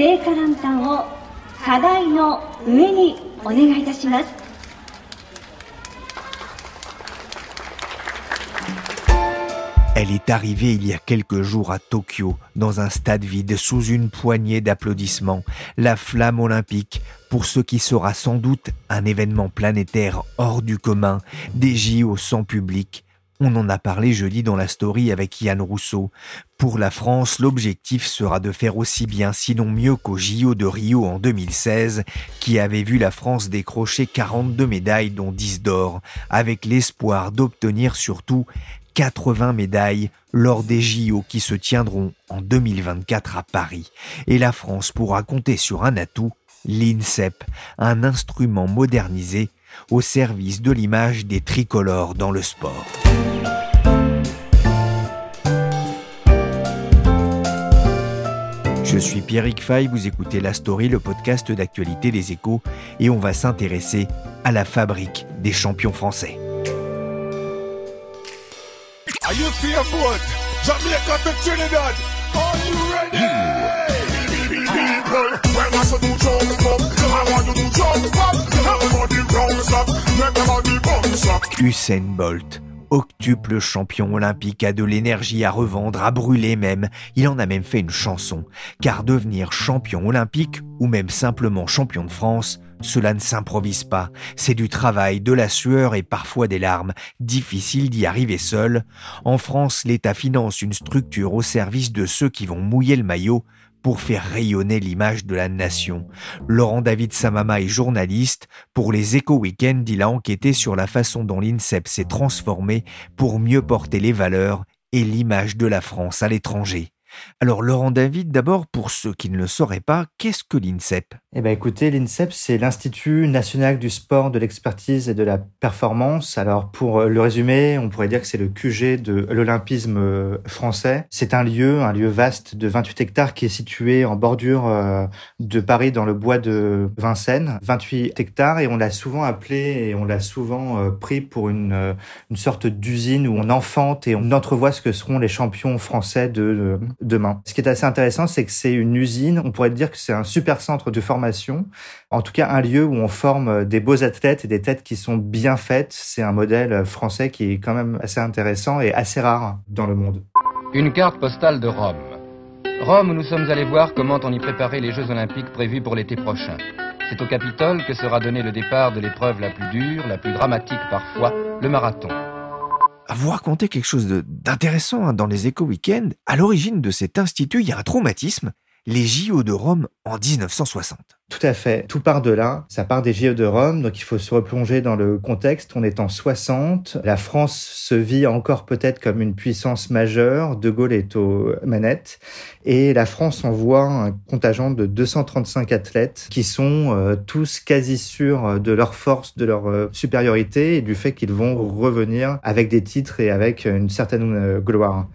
聖火ランタンを課題の上にお願いいたします。 Elle est arrivée il y a quelques jours à Tokyo, dans un stade vide, sous une poignée d'applaudissements, la flamme olympique, pour ce qui sera sans doute un événement planétaire hors du commun, des JO sans public. on en a parlé jeudi dans la story avec Yann Rousseau. Pour la France, l'objectif sera de faire aussi bien, sinon mieux qu'au JO de Rio en 2016, qui avait vu la France décrocher 42 médailles dont 10 d'or, avec l'espoir d'obtenir surtout 80 médailles lors des JO qui se tiendront en 2024 à Paris. Et la France pourra compter sur un atout, l'INSEP, un instrument modernisé au service de l'image des tricolores dans le sport. Je suis Pierrick Fay, vous écoutez La Story, le podcast d'actualité des échos, et on va s'intéresser à la fabrique des champions français. Are you fear boat? Jamaica to Trinidad. Are you ready? People, when I say do Usain Bolt, octuple champion olympique, a de l'énergie à revendre, à brûler même. Il en a même fait une chanson. Car devenir champion olympique, ou même simplement champion de France, cela ne s'improvise pas. C'est du travail, de la sueur et parfois des larmes. Difficile d'y arriver seul. En France, l'État finance une structure au service de ceux qui vont mouiller le maillot pour faire rayonner l'image de la nation. Laurent David Samama est journaliste. Pour les Éco Weekend, il a enquêté sur la façon dont l'INSEP s'est transformé pour mieux porter les valeurs et l'image de la France à l'étranger. Alors Laurent David, d'abord, pour ceux qui ne le sauraient pas, qu'est-ce que l'INSEP? Eh bien écoutez, l'INSEP, c'est l'Institut national du sport, de l'expertise et de la performance. Alors pour le résumer, on pourrait dire que c'est le QG de l'olympisme euh, français. C'est un lieu, un lieu vaste de 28 hectares qui est situé en bordure euh, de Paris dans le bois de Vincennes. 28 hectares et on l'a souvent appelé et on l'a souvent euh, pris pour une, une sorte d'usine où on enfante et on entrevoit ce que seront les champions français de demain. Ce qui est assez intéressant, c'est que c'est une usine, on pourrait dire que c'est un super centre de formation, en tout cas un lieu où on forme des beaux athlètes et des têtes qui sont bien faites. C'est un modèle français qui est quand même assez intéressant et assez rare dans le monde. Une carte postale de Rome. Rome où nous sommes allés voir comment on y préparait les Jeux Olympiques prévus pour l'été prochain. C'est au Capitole que sera donné le départ de l'épreuve la plus dure, la plus dramatique parfois, le marathon à vous raconter quelque chose d'intéressant hein, dans les éco-weekends. À l'origine de cet institut, il y a un traumatisme, les JO de Rome en 1960. Tout à fait. Tout part de là. Ça part des JO de Rome. Donc, il faut se replonger dans le contexte. On est en 60. La France se vit encore peut-être comme une puissance majeure. De Gaulle est aux manettes. Et la France envoie un contingent de 235 athlètes qui sont euh, tous quasi sûrs de leur force, de leur euh, supériorité et du fait qu'ils vont revenir avec des titres et avec une certaine euh, gloire.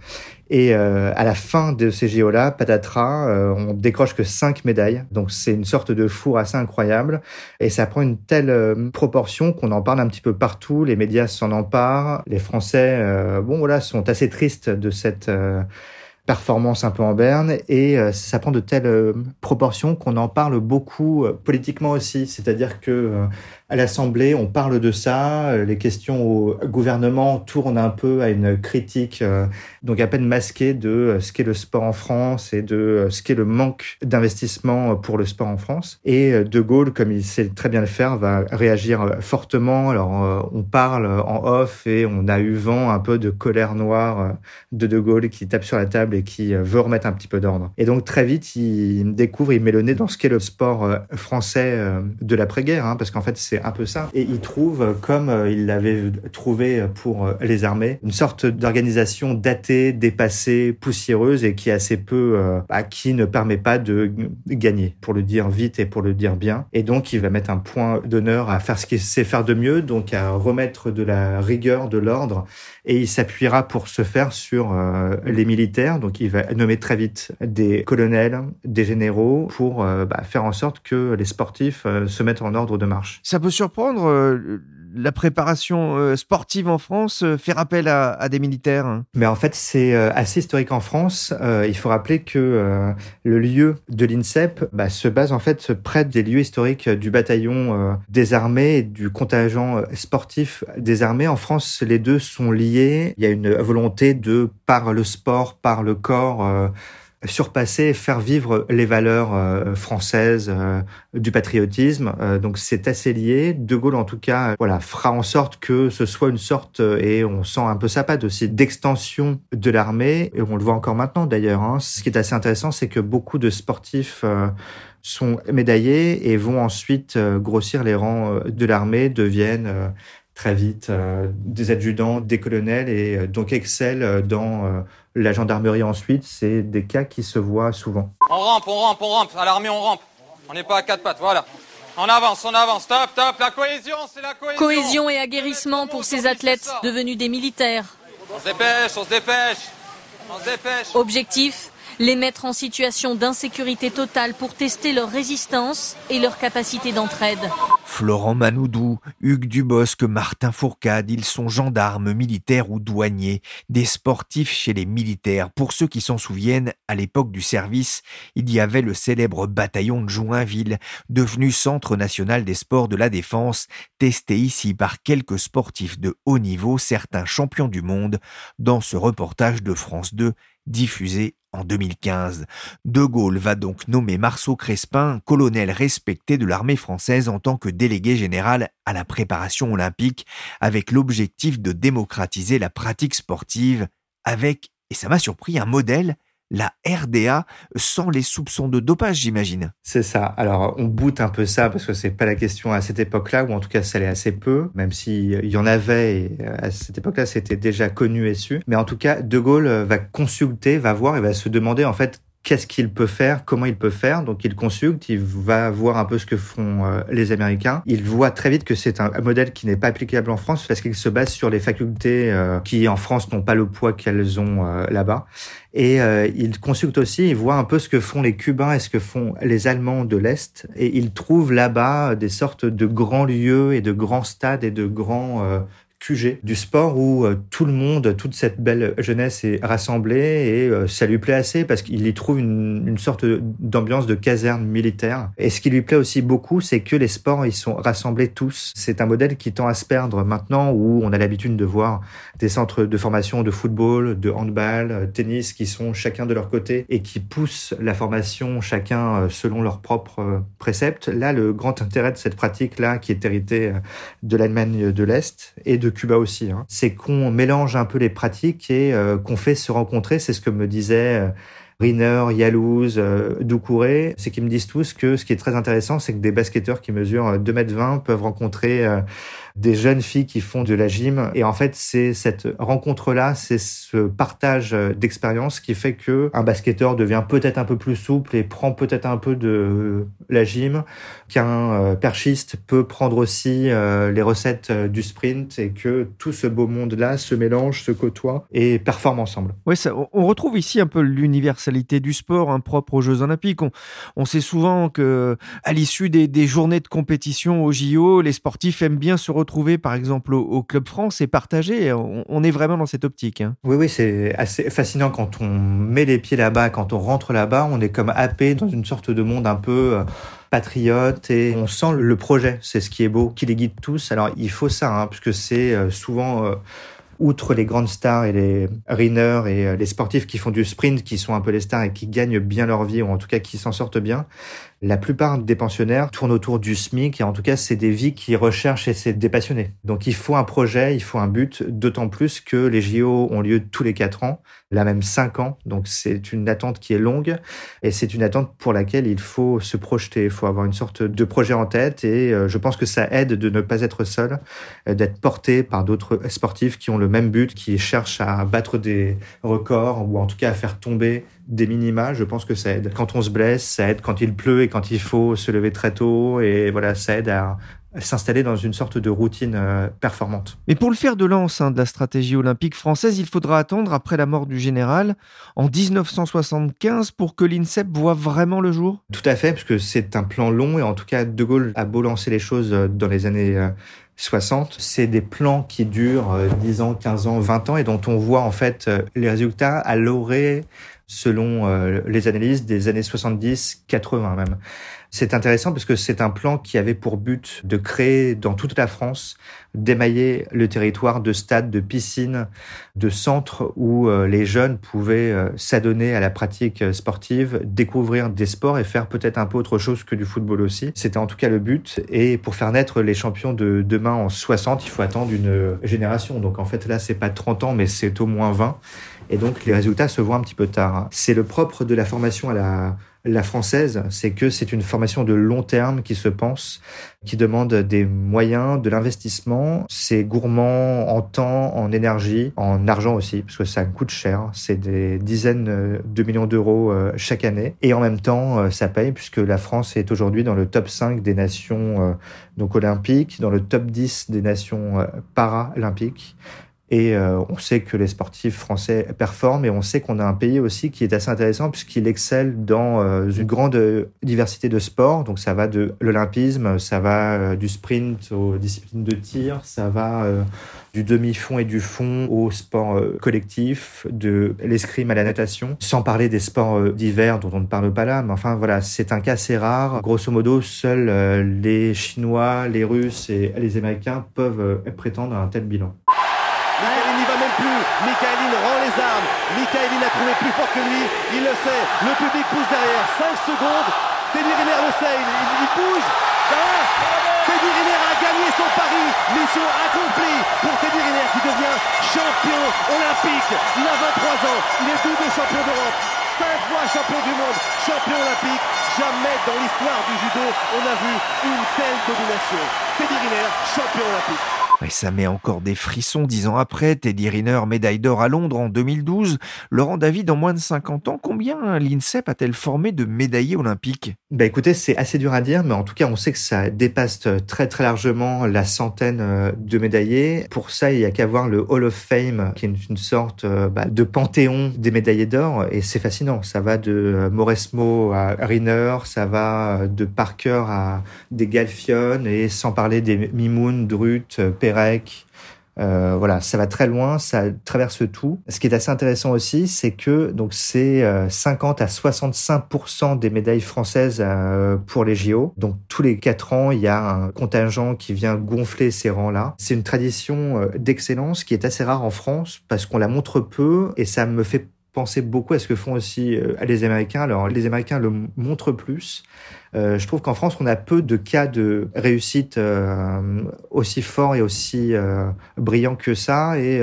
Et euh, à la fin de ces JO-là, patatras, euh, on décroche que cinq médailles. Donc c'est une sorte de four assez incroyable. Et ça prend une telle euh, proportion qu'on en parle un petit peu partout. Les médias s'en emparent. Les Français, bon voilà, sont assez tristes de cette performance un peu en berne et ça prend de telles proportions qu'on en parle beaucoup politiquement aussi. C'est-à-dire que à l'Assemblée, on parle de ça. Les questions au gouvernement tournent un peu à une critique, euh, donc à peine masquée de euh, ce qu'est le sport en France et de euh, ce qu'est le manque d'investissement pour le sport en France. Et De Gaulle, comme il sait très bien le faire, va réagir fortement. Alors, on parle en off et on a eu vent un peu de colère noire de De Gaulle qui tape sur la table et qui veut remettre un petit peu d'ordre. Et donc, très vite, il découvre, il met le nez dans ce qu'est le sport français de l'après-guerre, hein, parce qu'en fait, c'est un peu ça. Et il trouve, comme il l'avait trouvé pour les armées, une sorte d'organisation datée, dépassée, poussiéreuse et qui est assez peu, bah, qui ne permet pas de gagner, pour le dire vite et pour le dire bien. Et donc, il va mettre un point d'honneur à faire ce qu'il sait faire de mieux, donc à remettre de la rigueur, de l'ordre, et il s'appuiera pour ce faire sur les militaires. Donc, il va nommer très vite des colonels, des généraux, pour bah, faire en sorte que les sportifs euh, se mettent en ordre de marche. Ça surprendre euh, la préparation euh, sportive en France fait appel à, des militaires Mais en fait, c'est assez historique en France. il faut rappeler que le lieu de l'INSEP bah, se base en fait près des lieux historiques du bataillon des armées du contingent sportif des armées. En France, les deux sont liés. Il y a une volonté de, par le sport, par le corps, surpasser, faire vivre les valeurs euh, françaises euh, du patriotisme. Euh, donc c'est assez lié. De Gaulle, en tout cas, voilà, fera en sorte que ce soit une sorte, et on sent un peu sa patte aussi, d'extension de l'armée. Et on le voit encore maintenant d'ailleurs. Hein. Ce qui est assez intéressant, c'est que beaucoup de sportifs sont médaillés et vont ensuite grossir les rangs de l'armée, deviennent très vite des adjudants, des colonels et donc excellent dans la gendarmerie ensuite, c'est des cas qui se voient souvent. On rampe, on rampe, on rampe. À l'armée, on rampe. On n'est pas à quatre pattes, voilà. On avance, on avance, top, top. La cohésion, c'est la cohésion. Cohésion et aguerrissement pour ces athlètes devenus des militaires. On se dépêche, on se dépêche. On se dépêche. Objectif les mettre en situation d'insécurité totale pour tester leur résistance et leur capacité d'entraide. Florent Manoudou, Hugues Dubosc, Martin Fourcade, ils sont gendarmes, militaires ou douaniers, des sportifs chez les militaires. Pour ceux qui s'en souviennent, à l'époque du service, il y avait le célèbre bataillon de Joinville, devenu centre national des sports de la défense, testé ici par quelques sportifs de haut niveau, certains champions du monde, dans ce reportage de France 2 diffusé en 2015. De Gaulle va donc nommer Marceau Crespin, colonel respecté de l'armée française en tant que délégué général à la préparation olympique, avec l'objectif de démocratiser la pratique sportive, avec, et ça m'a surpris, un modèle la RDA sans les soupçons de dopage, j'imagine. C'est ça. Alors, on boute un peu ça parce que c'est pas la question à cette époque-là, ou en tout cas, ça l'est assez peu, même s'il y en avait, et à cette époque-là, c'était déjà connu et su. Mais en tout cas, De Gaulle va consulter, va voir et va se demander, en fait, qu'est-ce qu'il peut faire, comment il peut faire. Donc il consulte, il va voir un peu ce que font euh, les Américains. Il voit très vite que c'est un, modèle qui n'est pas applicable en France parce qu'il se base sur les facultés euh, qui en France n'ont pas le poids qu'elles ont euh, là-bas. Et il consulte aussi, il voit un peu ce que font les Cubains et ce que font les Allemands de l'Est. Et il trouve là-bas des sortes de grands lieux et de grands stades et de grands Du sport où euh, tout le monde, toute cette belle jeunesse est rassemblée et euh, ça lui plaît assez parce qu'il y trouve une, sorte d'ambiance de caserne militaire. Et ce qui lui plaît aussi beaucoup, c'est que les sports, ils sont rassemblés tous. C'est un modèle qui tend à se perdre maintenant où on a l'habitude de voir des centres de formation de football, de handball, euh, tennis qui sont chacun de leur côté et qui poussent la formation chacun selon leurs propres préceptes. Là, le grand intérêt de cette pratique-là, qui est héritée de l'Allemagne de l'Est et de Cuba aussi. Hein. C'est qu'on mélange un peu les pratiques et euh, qu'on fait se rencontrer. C'est ce que me disait euh, Riner, Yalouz, euh, Doucouré. C'est qu'ils me disent tous que ce qui est très intéressant, c'est que des basketteurs qui mesurent 2 mètres 20 peuvent rencontrer des jeunes filles qui font de la gym. Et en fait, c'est cette rencontre-là, c'est ce partage d'expérience qui fait que un basketteur devient peut-être un peu plus souple et prend peut-être un peu de la gym, qu'un euh, perchiste peut prendre aussi euh, les recettes euh, du sprint et que tout ce beau monde-là se mélange, se côtoie et performe ensemble. Oui, on retrouve ici un peu l'universalité du sport hein, propre aux Jeux Olympiques. On, sait souvent que à l'issue des, des, journées de compétition au JO, les sportifs aiment bien se retrouver par exemple au, Club France et partager. On, est vraiment dans cette optique. Hein. Oui, oui, c'est assez fascinant quand on met les pieds là-bas, quand on rentre là-bas, on est comme happé dans une sorte de monde un peu euh, patriote et on sent le projet. C'est ce qui est beau, qui les guide tous. Alors il faut ça, hein, puisque c'est euh, souvent euh, outre les grandes stars et les runners et les sportifs qui font du sprint, qui sont un peu les stars et qui gagnent bien leur vie, ou en tout cas qui s'en sortent bien, La plupart des pensionnaires tournent autour du SMIC et en tout cas, c'est des vies qui recherchent et c'est des passionnés. Donc il faut un projet, il faut un but, d'autant plus que les JO ont lieu tous les quatre ans, là même cinq ans. Donc c'est une attente qui est longue et c'est une attente pour laquelle il faut se projeter. Il faut avoir une sorte de projet en tête et euh, je pense que ça aide de ne pas être seul, euh, d'être porté par d'autres sportifs qui ont le même but, qui cherchent à battre des records ou en tout cas à faire tomber des minima, je pense que ça aide. Quand on se blesse, ça aide quand il pleut et quand il faut se lever très tôt. Et voilà, ça aide à s'installer dans une sorte de routine euh, performante. Mais pour le faire de lance hein, de la stratégie olympique française, il faudra attendre après la mort du général en 1975 pour que l'INSEP voit vraiment le jour? Tout à fait, parce que c'est un plan long et en tout cas, De Gaulle a beau lancer les choses euh, dans les années 60, euh, c'est des plans qui durent 10 ans, 15 ans, 20 ans et dont on voit en fait les résultats à l'orée selon euh, les analyses des années 70, 80 même. C'est intéressant parce que c'est un plan qui avait pour but de créer dans toute la France, d'émailler le territoire de stades, de piscines, de centres où euh, les jeunes pouvaient euh, s'adonner à la pratique sportive, découvrir des sports et faire peut-être un peu autre chose que du football aussi. C'était en tout cas le but. Et pour faire naître les champions de demain en 60, il faut attendre une génération. Donc en fait là, c'est pas 30 ans, mais c'est au moins 20. Et donc les résultats se voient un petit peu tard. C'est le propre de la formation à la, la française, c'est que c'est une formation de long terme qui se pense, qui demande des moyens, de l'investissement. C'est gourmand en temps, en énergie, en argent aussi, parce que ça coûte cher. C'est des dizaines de millions d'euros euh, chaque année. Et en même temps, euh, ça paye, puisque la France est aujourd'hui dans le top 5 des nations euh, donc olympiques, dans le top 10 des nations paralympiques. Et euh, on sait que les sportifs français performent et on sait qu'on a un pays aussi qui est assez intéressant puisqu'il excelle dans euh, une grande diversité de sports. Donc ça va de l'olympisme, ça va euh, du sprint aux disciplines de tir, ça va du demi-fond et du fond au sport collectif, de l'escrime à la natation, sans parler des sports d'hiver dont on ne parle pas là. Mais enfin voilà, c'est un cas assez rare. Grosso modo, seuls les Chinois, les Russes et les Américains peuvent prétendre à un tel bilan. Mikaelin n'y va même plus. Mikaelin rend les armes. Mikaelin a trouvé plus fort que lui. Il le sait. Le public pousse derrière. 5 secondes. Teddy Riner le sait. Il, bouge. Ah Teddy Riner a gagné son pari. Mission accomplie pour Teddy Riner qui devient champion olympique. Il a 23 ans. Il est double champion d'Europe. 5 fois champion du monde, champion olympique. Jamais dans l'histoire du judo on a vu une telle domination. Teddy Riner, champion olympique. Et ça met encore des frissons dix ans après. Teddy Riner, médaille d'or à Londres en 2012. Laurent David, en moins de 50 ans, combien l'INSEP a-t-elle formé de médaillés olympiques? Bah écoutez, c'est assez dur à dire, mais en tout cas, on sait que ça dépasse très très largement la centaine euh, de médaillés. Pour ça, il y a qu'à voir le Hall of Fame, qui est une sorte euh, bah, de panthéon des médaillés d'or, et c'est fascinant. Ça va de euh, Mauresmo à Riner, ça va de Parker à des Galfion, et sans parler des Mimoun, Drut, Euh, voilà, ça va très loin, ça traverse tout. Ce qui est assez intéressant aussi, c'est que donc c'est 50 euh, à 65% des médailles françaises euh, pour les JO. Donc tous les quatre ans, il y a un contingent qui vient gonfler ces rangs-là. C'est une tradition d'excellence qui est assez rare en France parce qu'on la montre peu et ça me fait penser beaucoup à ce que font aussi les Américains. Alors les Américains le montrent plus. Euh, je trouve qu'en France, on a peu de cas de réussite euh, aussi forts et aussi euh, brillants que ça. Et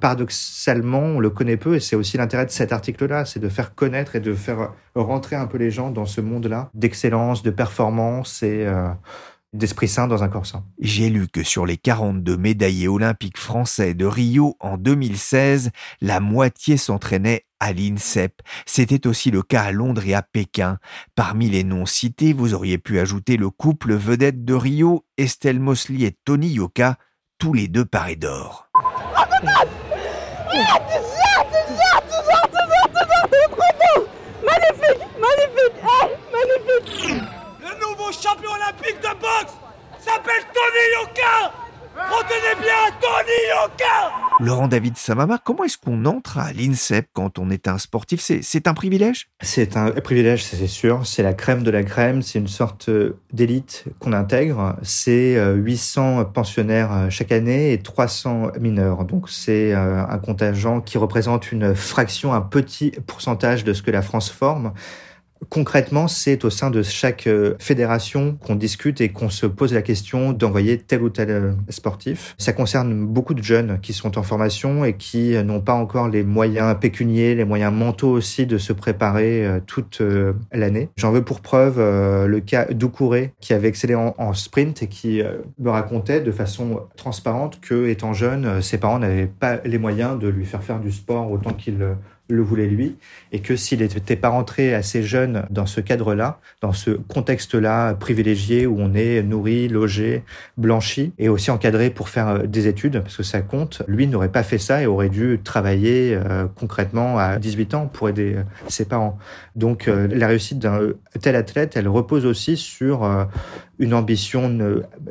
paradoxalement, on le connaît peu. Et c'est aussi l'intérêt de cet article-là, c'est de faire connaître et de faire rentrer un peu les gens dans ce monde-là d'excellence, de performance et d'esprit sain dans un corps sain. J'ai lu que sur les 42 médaillés olympiques français de Rio en 2016, la moitié s'entraînait à l'INSEP. C'était aussi le cas à Londres et à Pékin. Parmi les noms cités, vous auriez pu ajouter le couple vedette de Rio, Estelle Mosley et Tony Yoka, tous les deux parés d'or magnifique, magnifique champion olympique de boxe s'appelle Tony Yoka Retenez bien, Tony Yoka Laurent David Samama, comment est-ce qu'on entre à l'INSEP quand on est un sportif? C'est un privilège? C'est un privilège, c'est sûr. C'est la crème de la crème. C'est une sorte euh, d'élite qu'on intègre. C'est 800 euh, pensionnaires euh, chaque année et 300 mineurs. Donc c'est un contingent qui représente une fraction, un petit pourcentage de ce que la France forme concrètement, c'est au sein de chaque euh, fédération qu'on discute et qu'on se pose la question d'envoyer tel ou tel euh, sportif. Ça concerne beaucoup de jeunes qui sont en formation et qui n'ont pas encore les moyens pécuniers, les moyens mentaux aussi de se préparer toute l'année. J'en veux pour preuve le cas d'Oukouré qui avait excellé en, sprint et qui me racontait de façon transparente que, étant jeune, ses parents n'avaient pas les moyens de lui faire faire du sport autant qu'il le voulait lui, et que s'il n'était pas rentré assez jeune dans ce cadre-là, dans ce contexte-là privilégié où on est nourri, logé, blanchi, et aussi encadré pour faire euh, des études, parce que ça compte, lui n'aurait pas fait ça et aurait dû travailler euh, concrètement à 18 ans pour aider euh, ses parents. Donc la réussite d'un tel athlète, elle repose aussi sur une ambition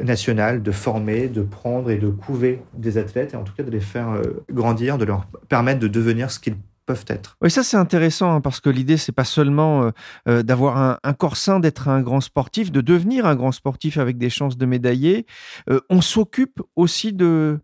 nationale de former, de prendre et de couver des athlètes, et en tout cas de les faire grandir, de leur permettre de devenir ce qu'ils peuvent être. Oui, ça c'est intéressant hein, parce que l'idée c'est pas seulement euh, euh, d'avoir un, corps sain, d'être un grand sportif, de devenir un grand sportif avec des chances de médailler. Euh, on s'occupe aussi de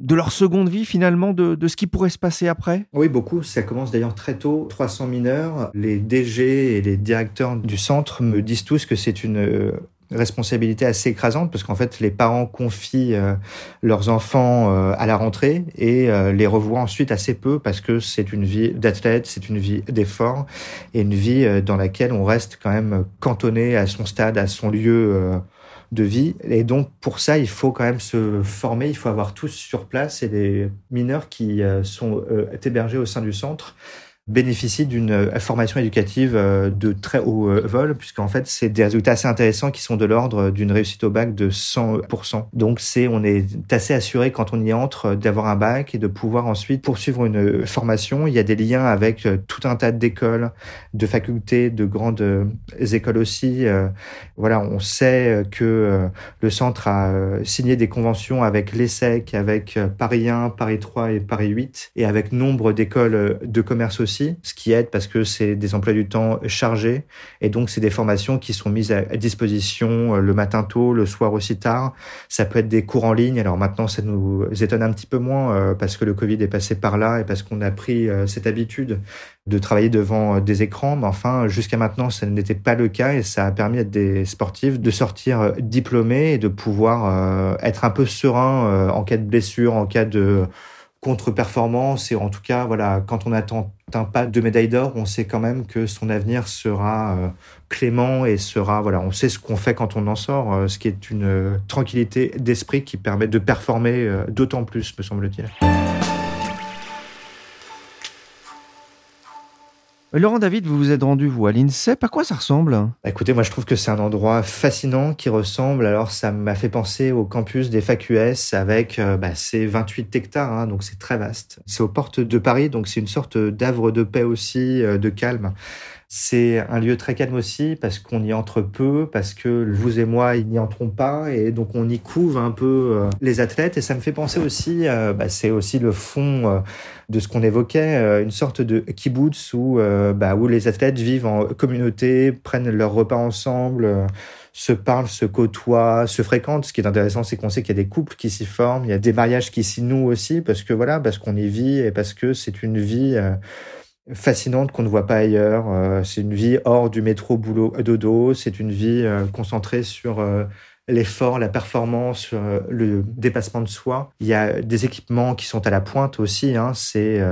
de leur seconde vie finalement, de, de, ce qui pourrait se passer après? Oui, beaucoup. Ça commence d'ailleurs très tôt. 300 mineurs, les DG et les directeurs du centre me disent tous que c'est une responsabilité assez écrasante parce qu'en fait les parents confient euh, leurs enfants euh, à la rentrée et euh, les revoient ensuite assez peu parce que c'est une vie d'athlète, c'est une vie d'effort et une vie dans laquelle on reste quand même cantonné à son stade, à son lieu de vie. Et donc pour ça, il faut quand même se former, il faut avoir tous sur place et les mineurs qui sont hébergés au sein du centre bénéficient d'une euh, formation éducative euh, de très haut euh, vol, puisqu'en fait, c'est des résultats assez intéressants qui sont de l'ordre d'une réussite au bac de 100%. Donc, c'est, on est assez assuré quand on y entre d'avoir un bac et de pouvoir ensuite poursuivre une formation. Il y a des liens avec tout un tas d'écoles, de facultés, de grandes écoles aussi. Voilà, on sait que le centre a signé des conventions avec l'ESSEC, avec Paris 1, Paris 3 et Paris 8, et avec nombre d'écoles de commerce aussi ce qui aide parce que c'est des emplois du temps chargés et donc c'est des formations qui sont mises à disposition euh, le matin tôt, le soir aussi tard. Ça peut être des cours en ligne. Alors maintenant, ça nous étonne un petit peu moins euh, parce que le Covid est passé par là et parce qu'on a pris euh, cette habitude de travailler devant des écrans. Mais enfin, jusqu'à maintenant, ça n'était pas le cas et ça a permis à des sportifs de sortir diplômés et de pouvoir être un peu serein en cas de blessure, en cas de contre-performance et en tout cas voilà quand on n'atteint pas de médaille d'or on sait quand même que son avenir sera euh, clément et sera voilà on sait ce qu'on fait quand on en sort euh, ce qui est une euh, tranquillité d'esprit qui permet de performer d'autant plus me semble-t-il. Laurent David, vous vous êtes rendu, vous, à l'INSEP. À quoi ça ressemble? Bah, Écoutez, moi, je trouve que c'est un endroit fascinant qui ressemble. Alors, ça m'a fait penser au campus des FAQS avec euh, bah, 28 hectares, hein, donc c'est très vaste. C'est aux portes de Paris, donc c'est une sorte d'havre de paix aussi, euh, de calme. C'est un lieu très calme aussi parce qu'on y entre peu, parce que vous et moi, ils n'y entrons pas et donc on y couvre un peu euh, les athlètes et ça me fait penser aussi, euh, bah, c'est aussi le fond euh, de ce qu'on évoquait, une sorte de kibbutz où, bah, où les athlètes vivent en communauté, prennent leurs repas ensemble se parlent, se côtoient, se fréquentent. Ce qui est intéressant, c'est qu'on sait qu'il y a des couples qui s'y forment, il y a des mariages qui s'y nouent aussi, parce que voilà, parce qu'on y vit et parce que c'est une vie fascinante qu'on ne voit pas ailleurs. Euh, c'est une vie hors du métro boulot dodo. C'est une vie euh, concentrée sur euh, l'effort, la performance, le dépassement de soi. Il y a des équipements qui sont à la pointe aussi. Hein. C'est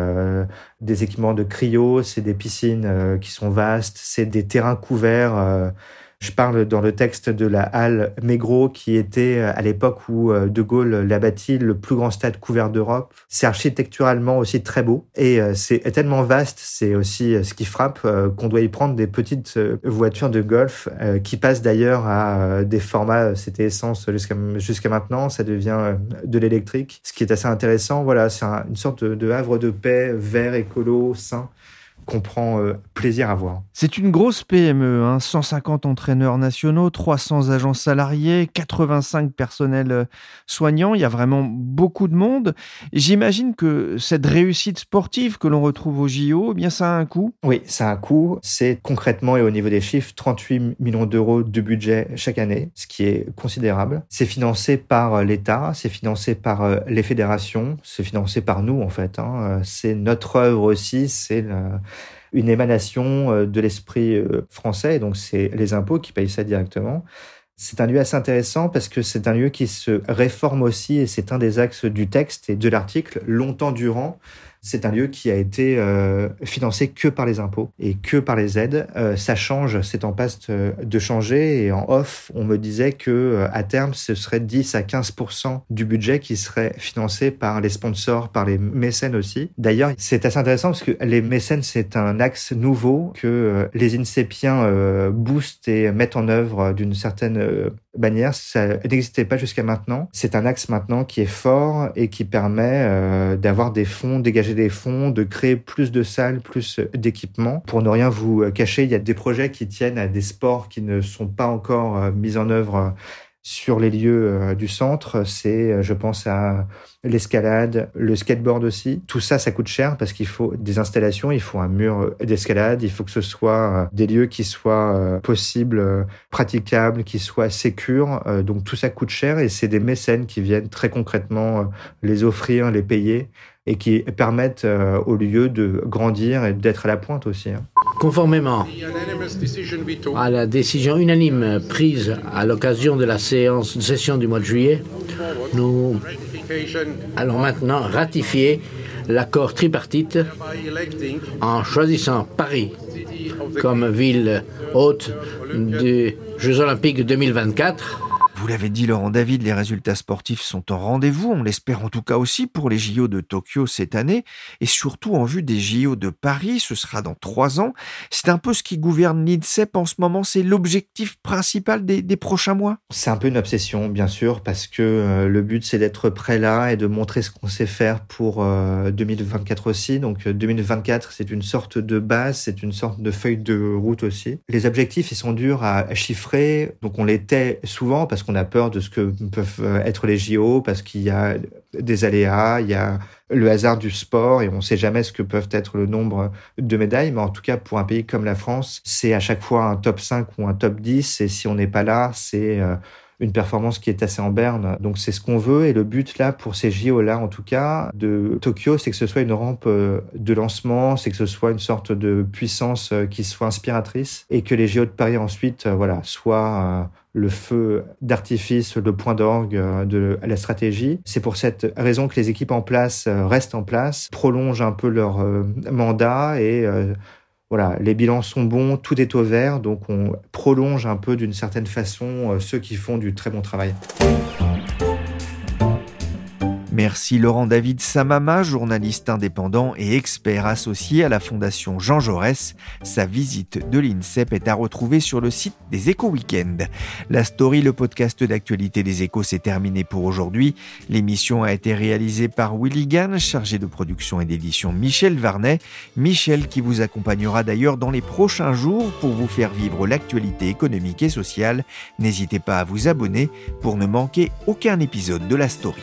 des équipements de cryo, c'est des piscines qui sont vastes, c'est des terrains couverts je parle dans le texte de la halle Mégro, qui était euh, à l'époque où euh, De Gaulle l'a bâti, le plus grand stade couvert d'Europe. C'est architecturalement aussi très beau et euh, c'est tellement vaste, c'est aussi ce qui frappe, qu'on doit y prendre des petites voitures de golf qui passent d'ailleurs à des formats, c'était essence jusqu'à maintenant, ça devient de l'électrique, ce qui est assez intéressant. Voilà, c'est une sorte de havre de paix, vert, écolo, sain qu'on prend euh, plaisir à voir. C'est une grosse PME, hein, 150 entraîneurs nationaux, 300 agents salariés, 85 personnels euh, soignants, il y a vraiment beaucoup de monde. J'imagine que cette réussite sportive que l'on retrouve au JO, eh bien ça a un coût Oui, ça a un coût. C'est concrètement et au niveau des chiffres, 38 millions d'euros de budget chaque année, ce qui est considérable. C'est financé par euh, l'État, c'est financé par les fédérations, c'est financé par nous en fait. Hein. C'est notre œuvre aussi, c'est une émanation euh, de l'esprit euh, français, donc c'est les impôts qui payent ça directement. C'est un lieu assez intéressant parce que c'est un lieu qui se réforme aussi et c'est un des axes du texte et de l'article longtemps durant. C'est un lieu qui a été euh, financé que par les impôts et que par les aides. Euh, ça change, c'est en passe euh, de changer. Et en off, on me disait que à terme, ce serait 10 à 15% du budget qui serait financé par les sponsors, par les mécènes aussi. D'ailleurs, c'est assez intéressant parce que les mécènes, c'est un axe nouveau que les INSEPiens boostent et mettent en œuvre d'une certaine manière. Ça n'existait pas jusqu'à maintenant. C'est un axe maintenant qui est fort et qui permet d'avoir des fonds dégagés des fonds, de créer plus de salles, plus d'équipements. Pour ne rien vous cacher, il y a des projets qui tiennent à des sports qui ne sont pas encore euh, mis en œuvre euh, sur les lieux euh, du centre, c'est, je pense à l'escalade, le skateboard aussi. Tout ça, ça coûte cher parce qu'il faut des installations, il faut un mur d'escalade, il faut que ce soit des lieux qui soient possibles, praticables, qui soient sécures. Donc tout ça coûte cher et c'est des mécènes qui viennent très concrètement les offrir, les payer et qui permettent euh, au lieu de grandir et d'être à la pointe aussi. Conformément à la décision unanime prise à l'occasion de la séance session du mois de juillet, nous allons maintenant ratifier l'accord tripartite en choisissant Paris comme ville hôte des Jeux olympiques 2024 vous l'avez dit, Laurent David, les résultats sportifs sont en rendez-vous, on l'espère en tout cas aussi pour les JO de Tokyo cette année, et surtout en vue des JO de Paris, ce sera dans trois ans. C'est un peu ce qui gouverne l'INSEP en ce moment, c'est l'objectif principal des, prochains mois? C'est un peu une obsession, bien sûr, parce que euh, le but c'est d'être prêt là et de montrer ce qu'on sait faire pour 2024 euh, aussi. Donc 2024, euh, c'est une sorte de base, c'est une sorte de feuille de route aussi. Les objectifs, ils sont durs à chiffrer, donc on les tait souvent parce qu'on on a peur de ce que peuvent euh, être les JO parce qu'il y a des aléas, il y a le hasard du sport et on ne sait jamais ce que peuvent être le nombre de médailles. Mais en tout cas, pour un pays comme la France, c'est à chaque fois un top 5 ou un top 10. Et si on n'est pas là, c'est euh, une performance qui est assez en berne. Donc c'est ce qu'on veut et le but là pour ces JO là en tout cas de Tokyo, c'est que ce soit une rampe euh, de lancement, c'est que ce soit une sorte de puissance qui soit inspiratrice et que les JO de Paris ensuite voilà soient le feu d'artifice, le point d'orgue euh, de la stratégie. C'est pour cette raison que les équipes en place euh, restent en place, prolongent un peu leur euh, mandat et voilà, les bilans sont bons, tout est au vert, donc on prolonge un peu d'une certaine façon ceux qui font du très bon travail. Merci Laurent David Samama, journaliste indépendant et expert associé à la Fondation Jean Jaurès. Sa visite de l'INSEP est à retrouver sur le site des Échos Weekend. La story, le podcast d'actualité des Échos, s'est terminé pour aujourd'hui. L'émission a été réalisée par Willy Gann, chargé de production et d'édition Michel Varnet. Michel qui vous accompagnera d'ailleurs dans les prochains jours pour vous faire vivre l'actualité économique et sociale. N'hésitez pas à vous abonner pour ne manquer aucun épisode de la story.